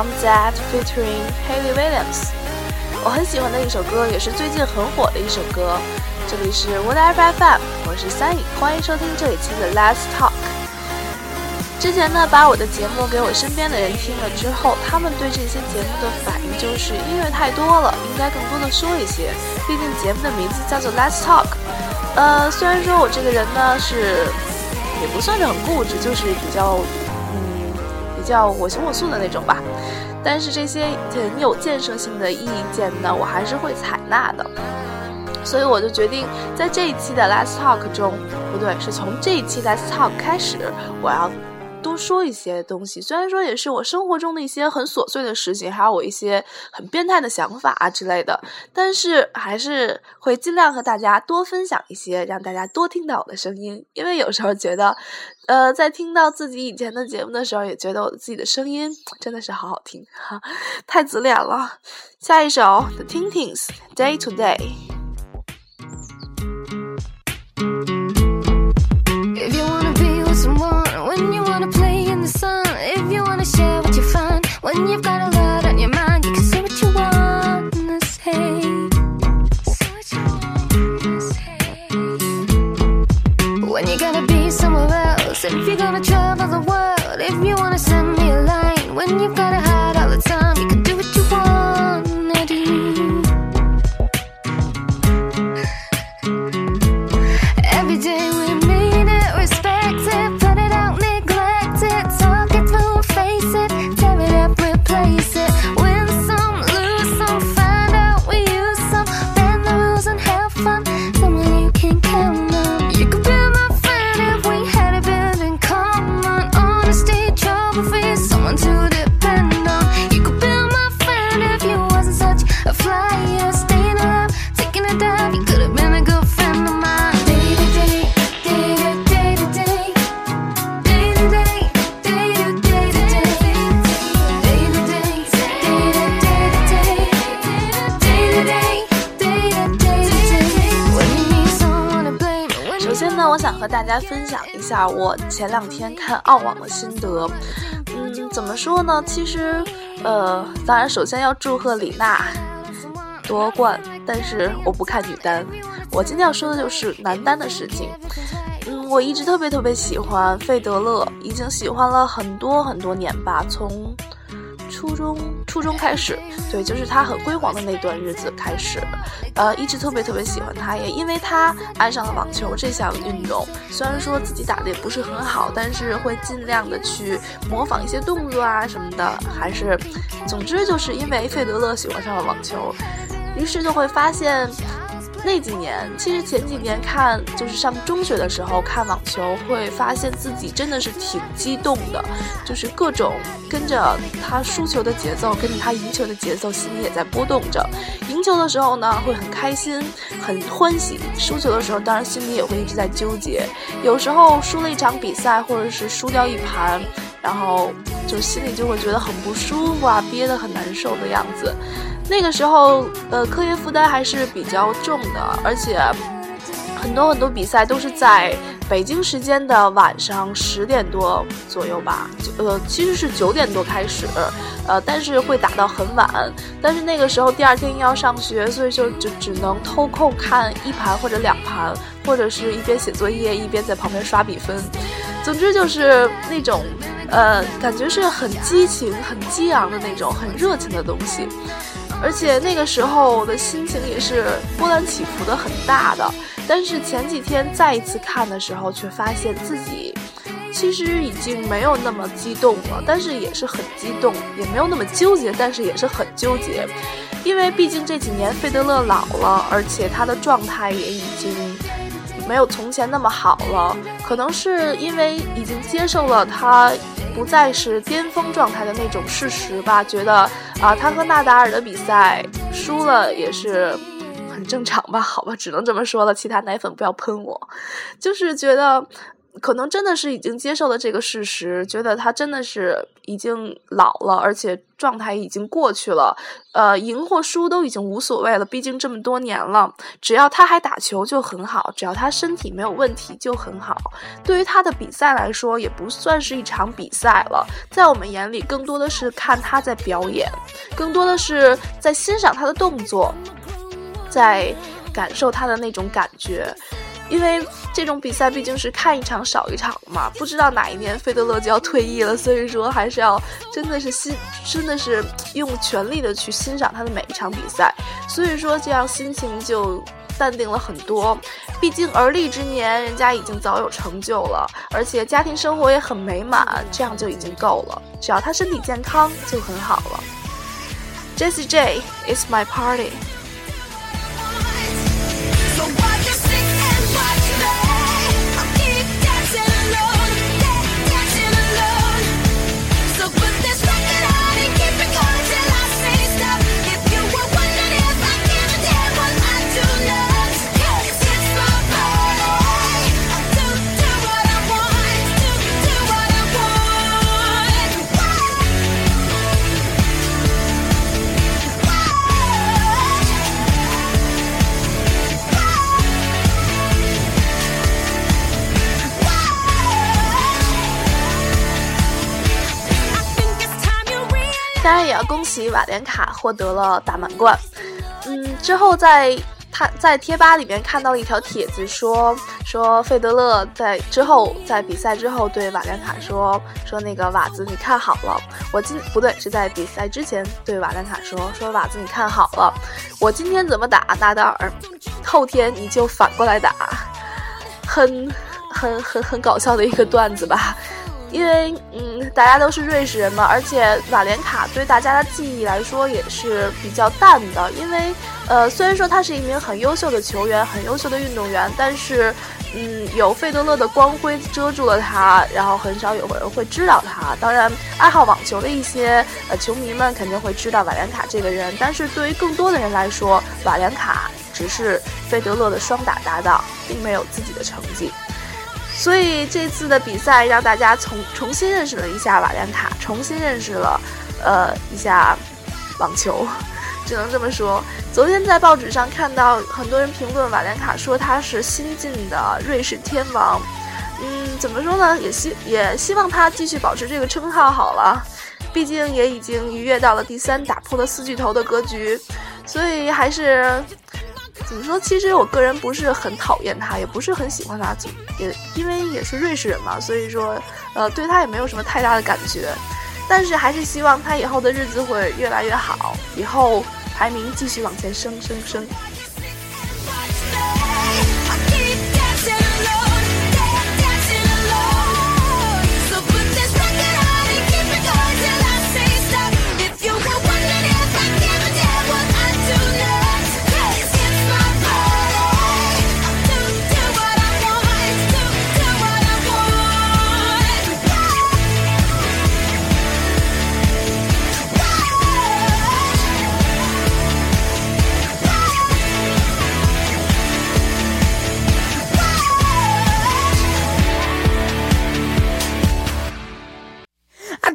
i'm That featuring Haley Williams。我很喜欢的一首歌，也是最近很火的一首歌。这里是 Whatever FM，我是三影，欢迎收听这一期的 Let's Talk。之前呢，把我的节目给我身边的人听了之后，他们对这些节目的反应就是音乐太多了，应该更多的说一些。毕竟节目的名字叫做 Let's Talk。呃，虽然说我这个人呢是也不算是很固执，就是比较比较我行我素的那种吧。但是这些很有建设性的意见呢，我还是会采纳的。所以我就决定在这一期的 Let's Talk 中，不对，是从这一期 Let's Talk 开始，我要多说一些东西。虽然说也是我生活中的一些很琐碎的事情，还有我一些很变态的想法啊之类的，但是还是会尽量和大家多分享一些，让大家多听到我的声音。因为有时候觉得，呃，在听到自己以前的节目的时候，也觉得我自己的声音真的是好好听，哈，太自恋了。下一首 The Tintins Day to Day。Он не в 和大家分享一下我前两天看澳网的心得。嗯，怎么说呢？其实，呃，当然首先要祝贺李娜夺冠，但是我不看女单。我今天要说的就是男单的事情。嗯，我一直特别特别喜欢费德勒，已经喜欢了很多很多年吧，从初中初中开始，对，就是他很辉煌的那段日子开始，呃，一直特别特别喜欢他，也因为他爱上了网球这项运动。虽然说自己打的也不是很好，但是会尽量的去模仿一些动作啊什么的，还是，总之就是因为费德勒喜欢上了网球，于是就会发现。那几年，其实前几年看，就是上中学的时候看网球，会发现自己真的是挺激动的，就是各种跟着他输球的节奏，跟着他赢球的节奏，心里也在波动着。赢球的时候呢，会很开心，很欢喜；输球的时候，当然心里也会一直在纠结。有时候输了一场比赛，或者是输掉一盘，然后就心里就会觉得很不舒服啊，憋得很难受的样子。那个时候，呃，课业负担还是比较重的，而且很多很多比赛都是在北京时间的晚上十点多左右吧，就呃，其实是九点多开始，呃，但是会打到很晚。但是那个时候第二天要上学，所以就就只能偷空看一盘或者两盘，或者是一边写作业一边在旁边刷比分。总之就是那种，呃，感觉是很激情、很激昂的那种，很热情的东西。而且那个时候的心情也是波澜起伏的很大的，但是前几天再一次看的时候，却发现自己其实已经没有那么激动了，但是也是很激动，也没有那么纠结，但是也是很纠结，因为毕竟这几年费德勒老了，而且他的状态也已经没有从前那么好了，可能是因为已经接受了他。不再是巅峰状态的那种事实吧？觉得啊，他和纳达尔的比赛输了也是很正常吧？好吧，只能这么说了。其他奶粉不要喷我，就是觉得。可能真的是已经接受了这个事实，觉得他真的是已经老了，而且状态已经过去了。呃，赢或输都已经无所谓了，毕竟这么多年了，只要他还打球就很好，只要他身体没有问题就很好。对于他的比赛来说，也不算是一场比赛了，在我们眼里，更多的是看他在表演，更多的是在欣赏他的动作，在感受他的那种感觉。因为这种比赛毕竟是看一场少一场嘛，不知道哪一年费德勒就要退役了，所以说还是要真的是心，真的是用全力的去欣赏他的每一场比赛，所以说这样心情就淡定了很多。毕竟而立之年，人家已经早有成就了，而且家庭生活也很美满，这样就已经够了。只要他身体健康就很好了。Jessie J is my party。恭喜瓦连卡获得了大满贯。嗯，之后在他在贴吧里面看到了一条帖子，说说费德勒在之后在比赛之后对瓦连卡说说那个瓦子你看好了，我今不对是在比赛之前对瓦连卡说说瓦子你看好了，我今天怎么打纳达尔，后天你就反过来打，很很很很搞笑的一个段子吧。因为，嗯，大家都是瑞士人嘛，而且瓦连卡对大家的记忆来说也是比较淡的。因为，呃，虽然说他是一名很优秀的球员、很优秀的运动员，但是，嗯，有费德勒的光辉遮住了他，然后很少有人会知道他。当然，爱好网球的一些呃球迷们肯定会知道瓦连卡这个人，但是对于更多的人来说，瓦连卡只是费德勒的双打搭档，并没有自己的成绩。所以这次的比赛让大家重重新认识了一下瓦连卡，重新认识了，呃，一下网球，只能这么说。昨天在报纸上看到很多人评论瓦连卡，说他是新晋的瑞士天王。嗯，怎么说呢？也希也希望他继续保持这个称号好了，毕竟也已经逾越到了第三，打破了四巨头的格局，所以还是。怎么说？其实我个人不是很讨厌他，也不是很喜欢他，也因为也是瑞士人嘛，所以说，呃，对他也没有什么太大的感觉。但是还是希望他以后的日子会越来越好，以后排名继续往前升升升。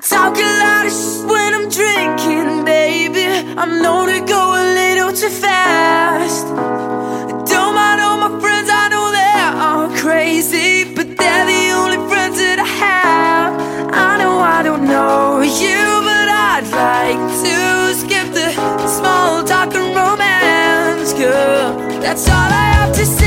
Talk a lot of shit when I'm drinking, baby. I'm known to go a little too fast. Don't mind all my friends, I know they're all crazy, but they're the only friends that I have. I know I don't know you, but I'd like to skip the small talk and romance, girl. That's all I have to say,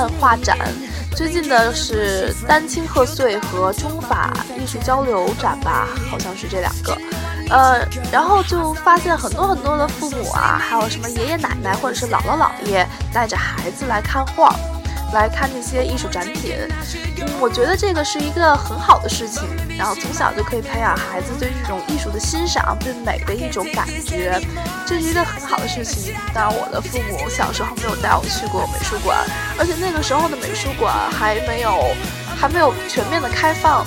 漫画展，最近的是丹青贺岁和中法艺术交流展吧，好像是这两个。呃，然后就发现很多很多的父母啊，还有什么爷爷奶奶或者是姥姥姥爷带着孩子来看画，来看这些艺术展品。嗯，我觉得这个是一个很好的事情，然后从小就可以培养孩子对这种艺术的欣赏，对美的一种感觉，这是一个很好的事情。当然，我的父母小时候没有带我去过美术馆，而且那个时候的美术馆还没有还没有全面的开放，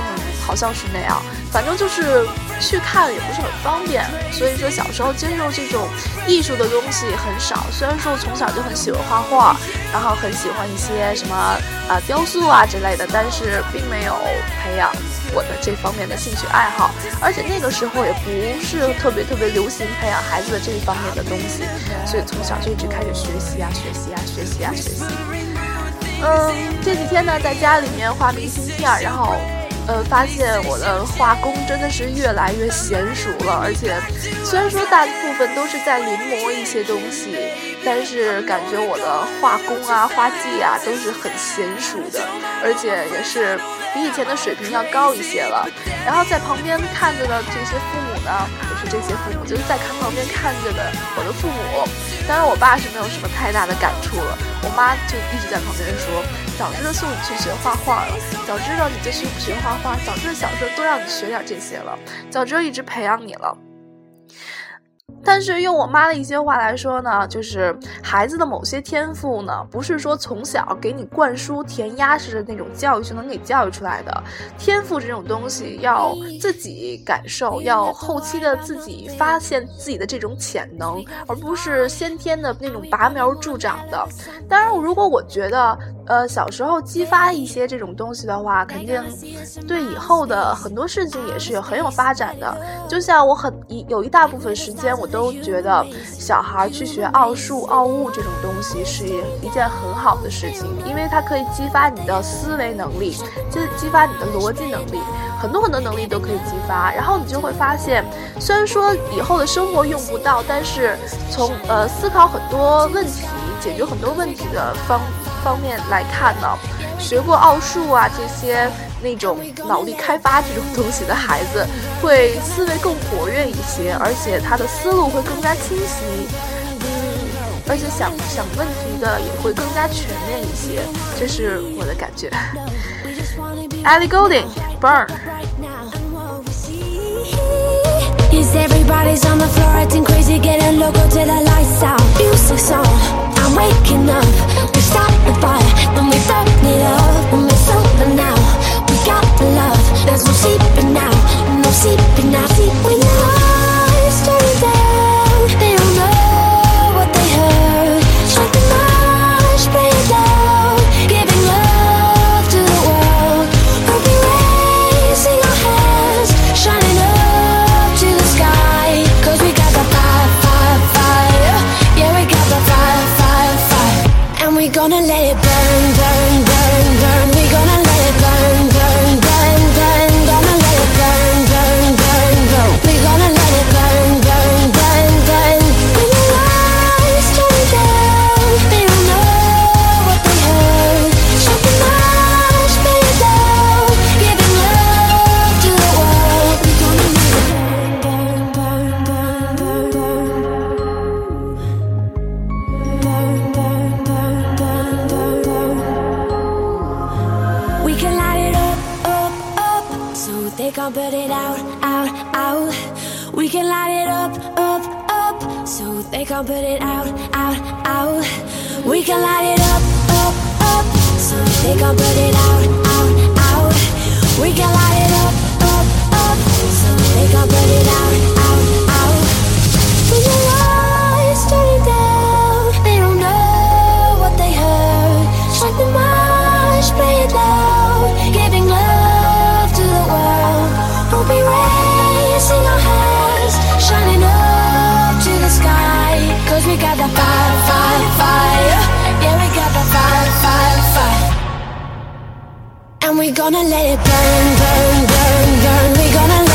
嗯，好像是那样。反正就是去看也不是很方便，所以说小时候接受这种艺术的东西很少。虽然说我从小就很喜欢画画，然后很喜欢一些什么啊、雕塑啊之类的，但是并没有培养我的这方面的兴趣爱好。而且那个时候也不是特别特别流行培养孩子的这一方面的东西，所以从小就一直开始学习啊学习啊学习啊学习。嗯，这几天呢，在家里面画明信片儿，然后，呃，发现我的画工真的是越来越娴熟了。而且，虽然说大部分都是在临摹一些东西，但是感觉我的画工啊、画技啊都是很娴熟的，而且也是比以前的水平要高一些了。然后在旁边看着的这些父母啊，就是这些父母，就是在看旁边看着的我的父母。当然，我爸是没有什么太大的感触了，我妈就一直在旁边说：“早知道送你去学画画了，早知道你就学学画画，早知道小时候多让你学点这些了，早知道一直培养你了。”但是用我妈的一些话来说呢，就是孩子的某些天赋呢，不是说从小给你灌输填鸭式的那种教育就能给教育出来的。天赋这种东西要自己感受，要后期的自己发现自己的这种潜能，而不是先天的那种拔苗助长的。当然，如果我觉得，呃，小时候激发一些这种东西的话，肯定对以后的很多事情也是很有发展的。就像我很一有一大部分时间，我都都觉得小孩去学奥数、奥物这种东西是一件很好的事情，因为它可以激发你的思维能力，就是激发你的逻辑能力，很多很多能力都可以激发。然后你就会发现，虽然说以后的生活用不到，但是从呃思考很多问题、解决很多问题的方方面来看呢，学过奥数啊这些那种脑力开发这种东西的孩子，会思维更活跃一些，而且他的思路会更加清晰。嗯，而且想想问题的也会更加全面一些，这是我的感觉。Ellie Goulding Burn。Is everybody's on the floor acting crazy, getting loco till the lights out? Music's on, I'm waking up. We stop the fire, then we burn it up. When we're sober now, we got the love. There's no sleeping now, no sleeping now. See, when we gonna let it burn, burn, burn, burn. We gonna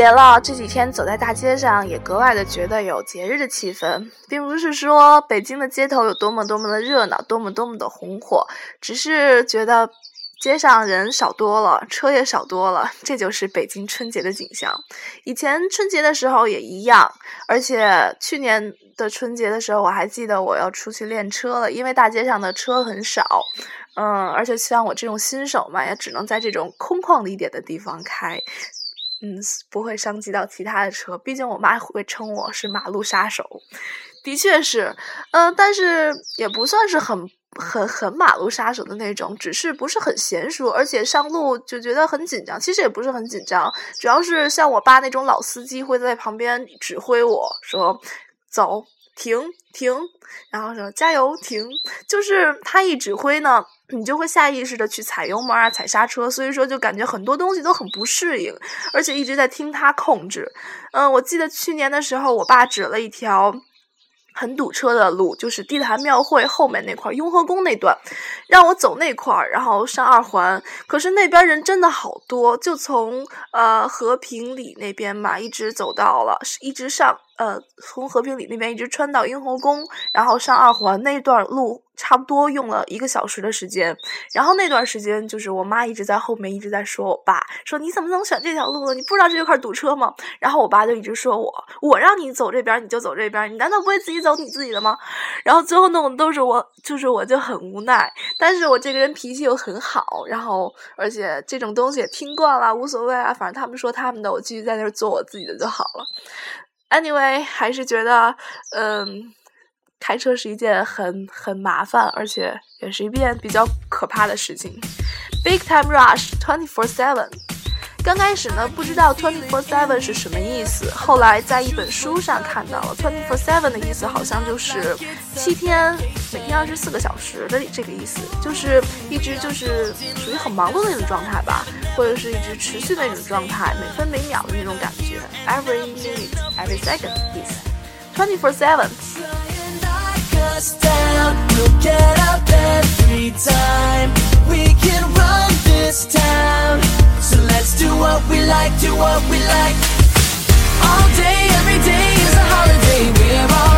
节了，这几天走在大街上，也格外的觉得有节日的气氛，并不是说北京的街头有多么多么的热闹，多么多么的红火，只是觉得街上人少多了，车也少多了，这就是北京春节的景象。以前春节的时候也一样，而且去年的春节的时候，我还记得我要出去练车了，因为大街上的车很少。嗯，而且像我这种新手嘛，也只能在这种空旷一点的地方开，嗯，不会伤及到其他的车。毕竟我妈会称我是马路杀手，的确是，嗯、但是也不算是很很很马路杀手的那种，只是不是很娴熟，而且上路就觉得很紧张。其实也不是很紧张，主要是像我爸那种老司机会在旁边指挥我说走。停停，然后说加油停，就是他一指挥呢，你就会下意识的去踩油门啊、踩刹车，所以说就感觉很多东西都很不适应，而且一直在听他控制。嗯，我记得去年的时候，我爸指了一条很堵车的路，就是地坛庙会后面那块雍和宫那段，让我走那块儿，然后上二环。可是那边人真的好多，就从呃和平里那边嘛，一直走到了，一直上呃从和平里那边一直穿到雍和宫，然后上二环那段路。差不多用了一个小时的时间，然后那段时间就是我妈一直在后面一直在说我爸，说你怎么能选这条路呢？你不知道这块堵车吗？然后我爸就一直说我，我让你走这边你就走这边，你难道不会自己走你自己的吗？然后最后弄的都是我，就是我就很无奈，但是我这个人脾气又很好，然后而且这种东西也听惯了，无所谓啊，反正他们说他们的，我继续在那儿做我自己的就好了。Anyway，还是觉得，嗯。开车是一件很很麻烦，而且也是一件比较可怕的事情。Big time rush, twenty four seven。刚开始呢，不知道 twenty four seven 是什么意思，后来在一本书上看到了 twenty four seven 的意思，好像就是七天，每天二十四个小时的这个意思，就是一直就是属于很忙碌的那种状态吧。或者是一直持续的那种状态，每分每秒的那种感觉，every minute, every second is twenty four seven。We'll get up every time. We can run this town. So let's do what we like, do what we like. All day, every day is a holiday. We're alright,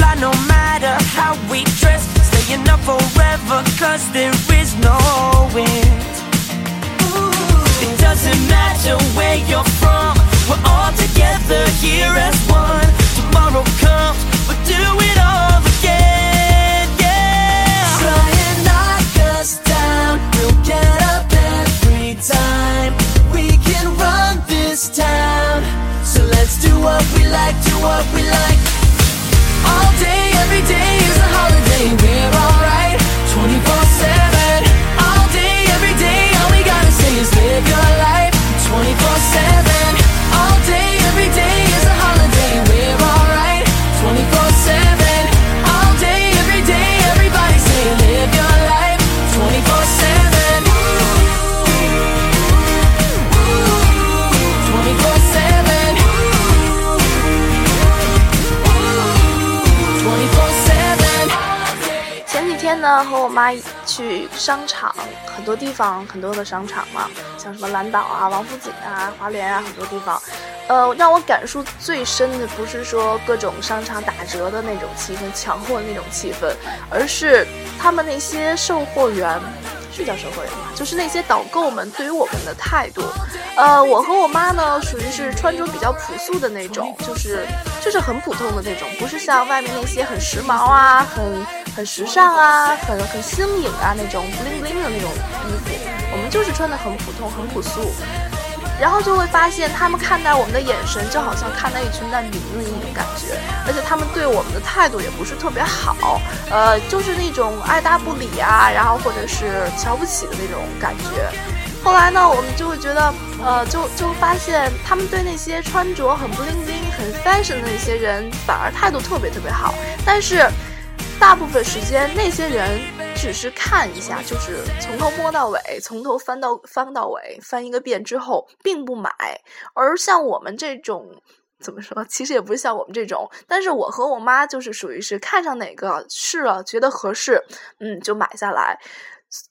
fly no matter how we dress. Staying up forever cause there is no end. It doesn't matter where you're from. We're all together here as one. Tomorrow comes, we'll do it all again, yeah. Try and knock us down We'll get up every time. We can run this town. So let's do what we like, do what we like All day, every day is a holiday 妈去商场，很多地方，很多的商场嘛，像什么蓝岛啊、王府井啊、华联啊，很多地方。呃，让我感触最深的不是说各种商场打折的那种气氛、抢货的那种气氛，而是他们那些售货员，是叫售货员吗？就是那些导购们对于我们的态度。呃，我和我妈呢，属于是穿着比较朴素的那种，就是就是很普通的那种，不是像外面那些很时髦啊、很很时尚啊、很很新颖啊那种 bling bling 的那种衣服。我们就是穿的很普通、很朴素。然后就会发现，他们看待我们的眼神就好像看待一群难民的一种感觉，而且他们对我们的态度也不是特别好，呃，就是那种爱答不理啊，然后或者是瞧不起的那种感觉。后来呢，我们就会觉得，呃，就就发现他们对那些穿着很 bling bling、很 fashion 的那些人，反而态度特别特别好，但是。大部分时间，那些人只是看一下，就是从头摸到尾，从头翻到翻到尾，翻一个遍之后，并不买。而像我们这种，怎么说？其实也不是像我们这种，但是我和我妈就是属于是看上哪个试了，觉得合适，嗯，就买下来。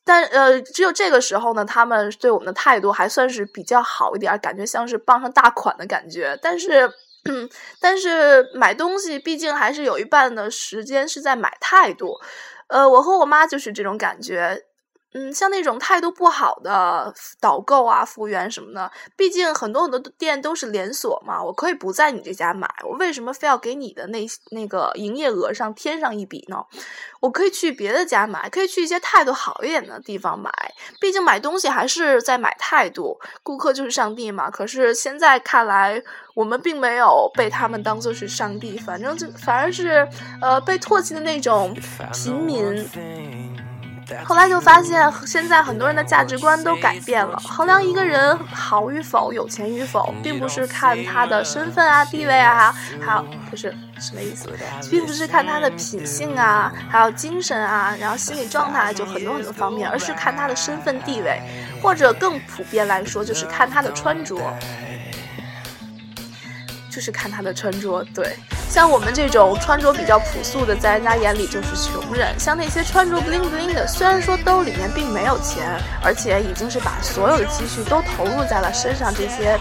但呃，只有这个时候呢，他们对我们的态度还算是比较好一点，感觉像是傍上大款的感觉。但是。嗯，但是买东西毕竟还是有一半的时间是在买态度，呃，我和我妈就是这种感觉。嗯，像那种态度不好的导购啊、服务员什么的，毕竟很多很多店都是连锁嘛，我可以不在你这家买，我为什么非要给你的那那个营业额上添上一笔呢？我可以去别的家买，可以去一些态度好一点的地方买。毕竟买东西还是在买态度，顾客就是上帝嘛。可是现在看来，我们并没有被他们当做是上帝，反正就反而是呃被唾弃的那种平民。后来就发现，现在很多人的价值观都改变了。衡量一个人好与否、有钱与否，并不是看他的身份啊、地位啊，还有不是什么意思，并不是看他的品性啊，还有精神啊，然后心理状态，就很多很多方面，而是看他的身份地位，或者更普遍来说，就是看他的穿着。就是看他的穿着，对，像我们这种穿着比较朴素的，在人家眼里就是穷人。像那些穿着 bling bling 的，虽然说兜里面并没有钱，而且已经是把所有的积蓄都投入在了身上这些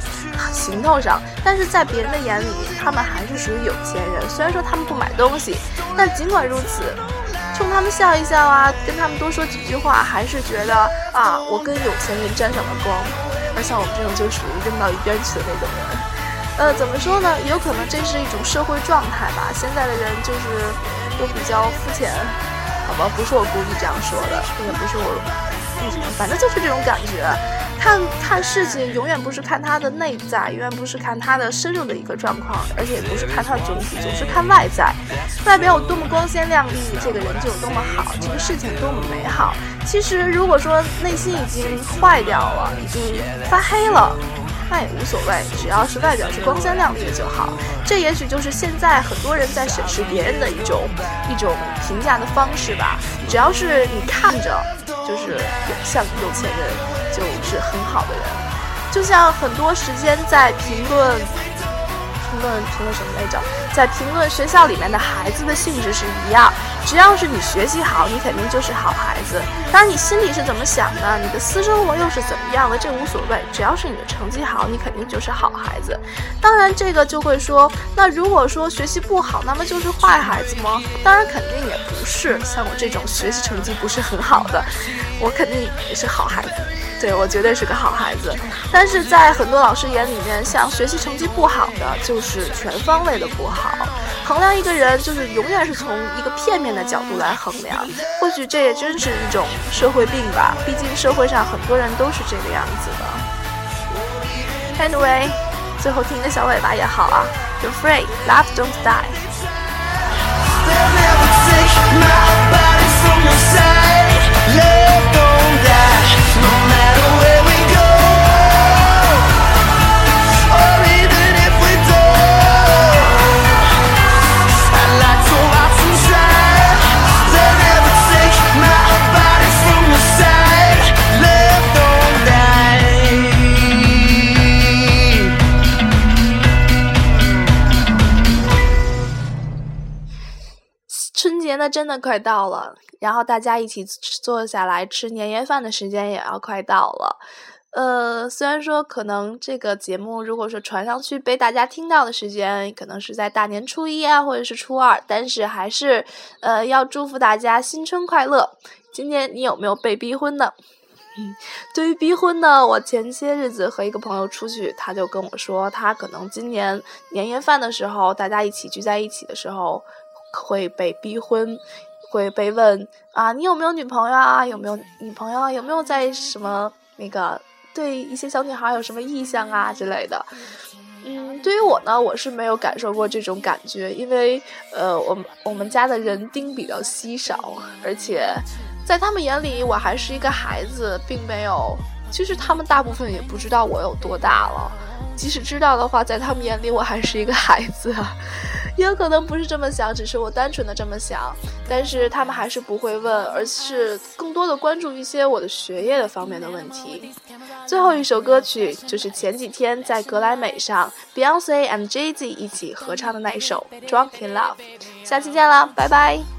行头上，但是在别人的眼里，他们还是属于有钱人。虽然说他们不买东西，但尽管如此，冲他们笑一笑啊，跟他们多说几句话，还是觉得啊，我跟有钱人沾上了光。而像我们这种就属于扔到一边去的那种人。呃，怎么说呢？有可能这是一种社会状态吧。现在的人就是都比较肤浅，好吧？不是我故意这样说的，也不是我为什么，反正就是这种感觉。看看事情永远不是看他的内在，永远不是看他的深入的一个状况，而且也不是看他的总体，总是看外在。外表有多么光鲜亮丽，这个人就有多么好，这个事情多么美好。其实如果说内心已经坏掉了，已经发黑了。那也无所谓，只要是外表是光鲜亮丽的就好。这也许就是现在很多人在审视别人的一种一种评价的方式吧。只要是你看着就是像有钱人，就是很好的人。就像很多时间在评论评论评论什么来着？在评论学校里面的孩子的性质是一样。只要是你学习好，你肯定就是好孩子。当然，你心里是怎么想的，你的私生活又是怎么样的，这无所谓。只要是你的成绩好，你肯定就是好孩子。当然，这个就会说，那如果说学习不好，那么就是坏孩子吗？当然，肯定也不是。像我这种学习成绩不是很好的，我肯定也是好孩子。对我绝对是个好孩子。但是在很多老师眼里面，像学习成绩不好的，就是全方位的不好。衡量一个人，就是永远是从一个片面的角度来衡量。或许这也真是一种社会病吧。毕竟社会上很多人都是这个样子的。Anyway，最后听个小尾巴也好啊。You're free, love don't die. 真的快到了，然后大家一起坐下来吃年夜饭的时间也要快到了。呃，虽然说可能这个节目如果说传上去被大家听到的时间，可能是在大年初一啊，或者是初二，但是还是呃要祝福大家新春快乐。今年你有没有被逼婚呢？对于逼婚呢，我前些日子和一个朋友出去，他就跟我说，他可能今年年夜饭的时候，大家一起聚在一起的时候，会被逼婚，会被问啊，你有没有女朋友啊？有没有女朋友啊？有没有在什么那个对一些小女孩有什么意向啊之类的？嗯，对于我呢，我是没有感受过这种感觉，因为呃，我们我们家的人丁比较稀少，而且在他们眼里我还是一个孩子，并没有。其实他们大部分也不知道我有多大了，即使知道的话，在他们眼里我还是一个孩子。也有可能不是这么想，只是我单纯的这么想。但是他们还是不会问，而是更多的关注一些我的学业的方面的问题。最后一首歌曲就是前几天在格莱美上 Beyonce and Jay Z 一起合唱的那一首《Drunk in Love》。下期见了，拜拜。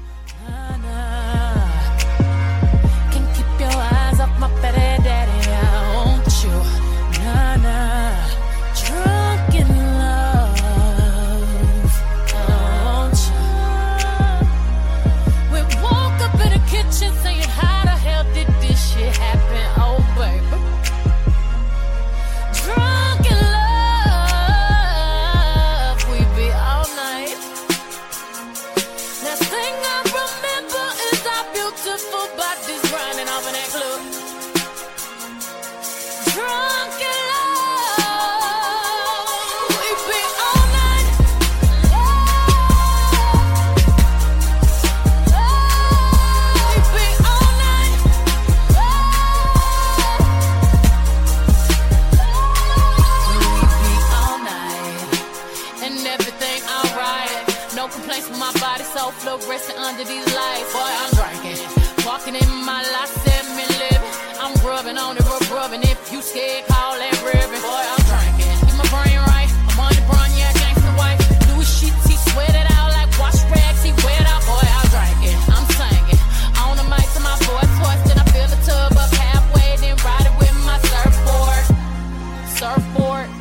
Surfboard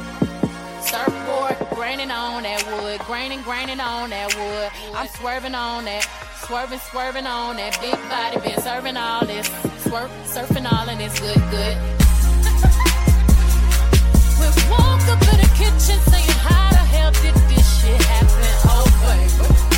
surfboard, graining on that wood, graining, graining on that wood. I'm swerving on that, swerving, swerving on that big body, been serving all this, swerve, surfing all and it's good, good. we woke up in the kitchen saying, How the hell did this shit happen? Oh, baby.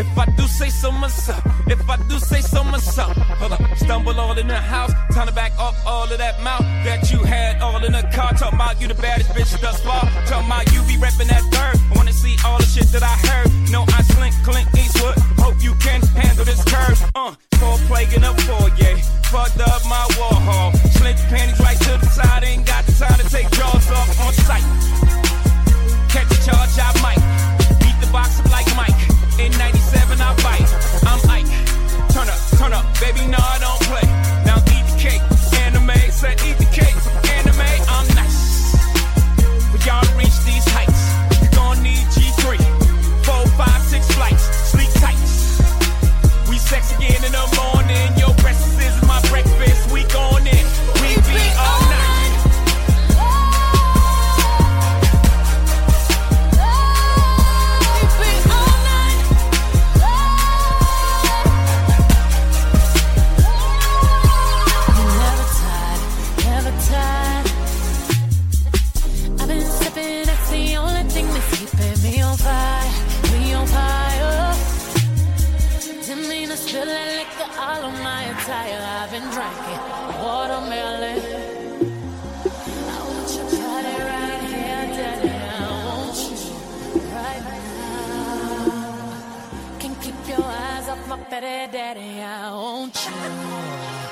If I do say so myself. If I do say so myself. Hold up. Stumble all in the house. Time to back up all of that mouth that you had all in the car. Talking about you the baddest bitch thus far. Talking about you be repping that third. I wanna see all the shit that I heard. No, I slink, Clint Eastwood. Hope you can handle this curve. Uh, four plague in a foyer. Fucked up my wall hall. Slink panties right to the side. Ain't got the time to take jaws off on sight. Catch a charge, I might. Beat the box up like Mike. In 97, I bite. I'm Ike. Turn up, turn up. Baby, no, I don't play. Now eat Didn't mean to spill that liquor all on my attire. I've been drinking watermelon. I want your right here, daddy. I want you right now. Can't keep your eyes off my fatty daddy. I want you.